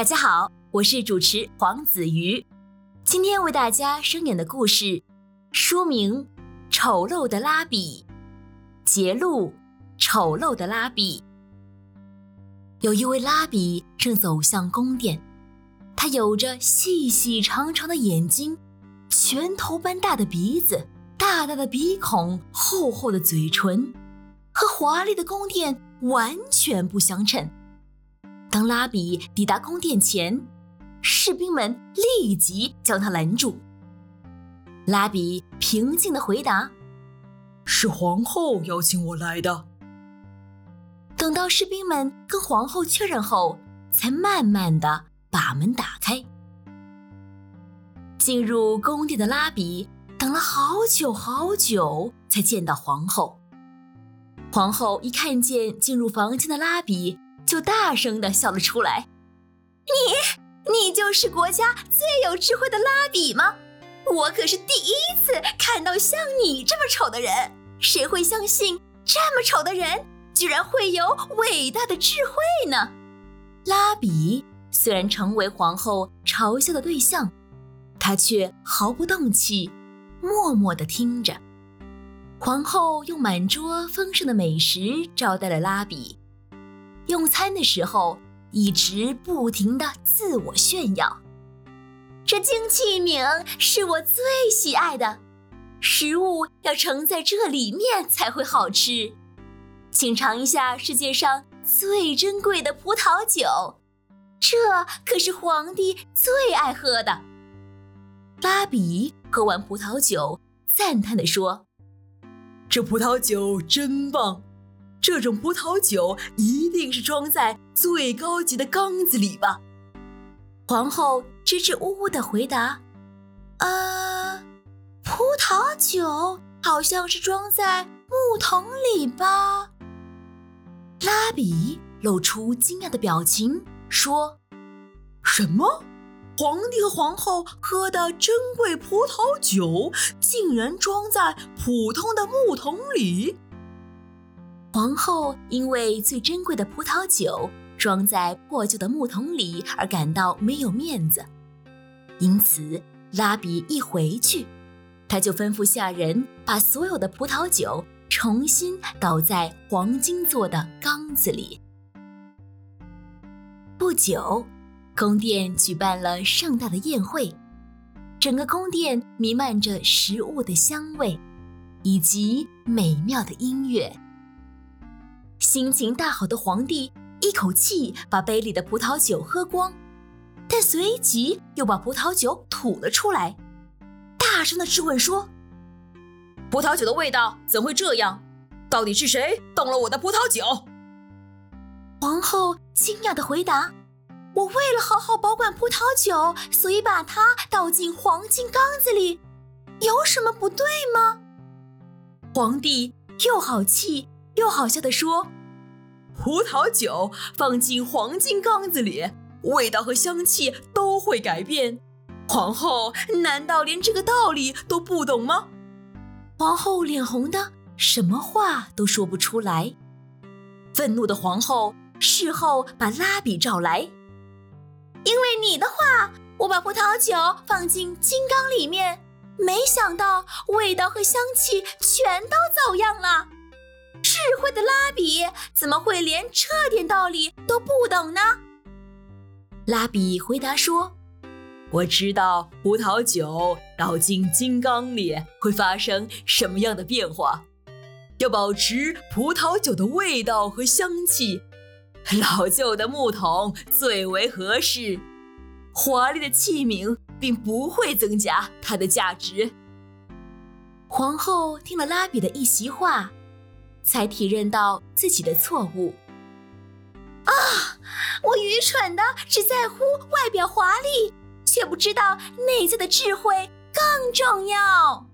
大家好，我是主持黄子瑜，今天为大家声演的故事，书名《丑陋的拉比》，节录《丑陋的拉比》。有一位拉比正走向宫殿，他有着细细长长的眼睛，拳头般大的鼻子，大大的鼻孔，厚厚的嘴唇，和华丽的宫殿完全不相称。当拉比抵达宫殿前，士兵们立即将他拦住。拉比平静的回答：“是皇后邀请我来的。”等到士兵们跟皇后确认后，才慢慢的把门打开。进入宫殿的拉比等了好久好久，才见到皇后。皇后一看见进入房间的拉比，就大声的笑了出来：“你，你就是国家最有智慧的拉比吗？我可是第一次看到像你这么丑的人，谁会相信这么丑的人？”居然会有伟大的智慧呢！拉比虽然成为皇后嘲笑的对象，他却毫不动气，默默地听着。皇后用满桌丰盛的美食招待了拉比。用餐的时候，一直不停的自我炫耀：“这金器皿是我最喜爱的，食物要盛在这里面才会好吃。”请尝一下世界上最珍贵的葡萄酒，这可是皇帝最爱喝的。拉比喝完葡萄酒，赞叹地说：“这葡萄酒真棒！这种葡萄酒一定是装在最高级的缸子里吧？”皇后支支吾吾地回答：“呃，葡萄酒好像是装在木桶里吧。”拉比露出惊讶的表情，说：“什么？皇帝和皇后喝的珍贵葡萄酒，竟然装在普通的木桶里？”皇后因为最珍贵的葡萄酒装在破旧的木桶里而感到没有面子，因此拉比一回去，他就吩咐下人把所有的葡萄酒。重新倒在黄金做的缸子里。不久，宫殿举办了盛大的宴会，整个宫殿弥漫着食物的香味，以及美妙的音乐。心情大好的皇帝一口气把杯里的葡萄酒喝光，但随即又把葡萄酒吐了出来，大声的质问说。葡萄酒的味道怎会这样？到底是谁动了我的葡萄酒？皇后惊讶地回答：“我为了好好保管葡萄酒，所以把它倒进黄金缸子里，有什么不对吗？”皇帝又好气又好笑地说：“葡萄酒放进黄金缸子里，味道和香气都会改变。皇后难道连这个道理都不懂吗？”皇后脸红的，什么话都说不出来。愤怒的皇后事后把拉比召来，因为你的话，我把葡萄酒放进金缸里面，没想到味道和香气全都走样了。的拉比怎么会连这点道理都不懂呢？拉比回答说。我知道葡萄酒倒进金缸里会发生什么样的变化。要保持葡萄酒的味道和香气，老旧的木桶最为合适。华丽的器皿并不会增加它的价值。皇后听了拉比的一席话，才体认到自己的错误。啊，我愚蠢的只在乎外表华丽。却不知道内在的智慧更重要。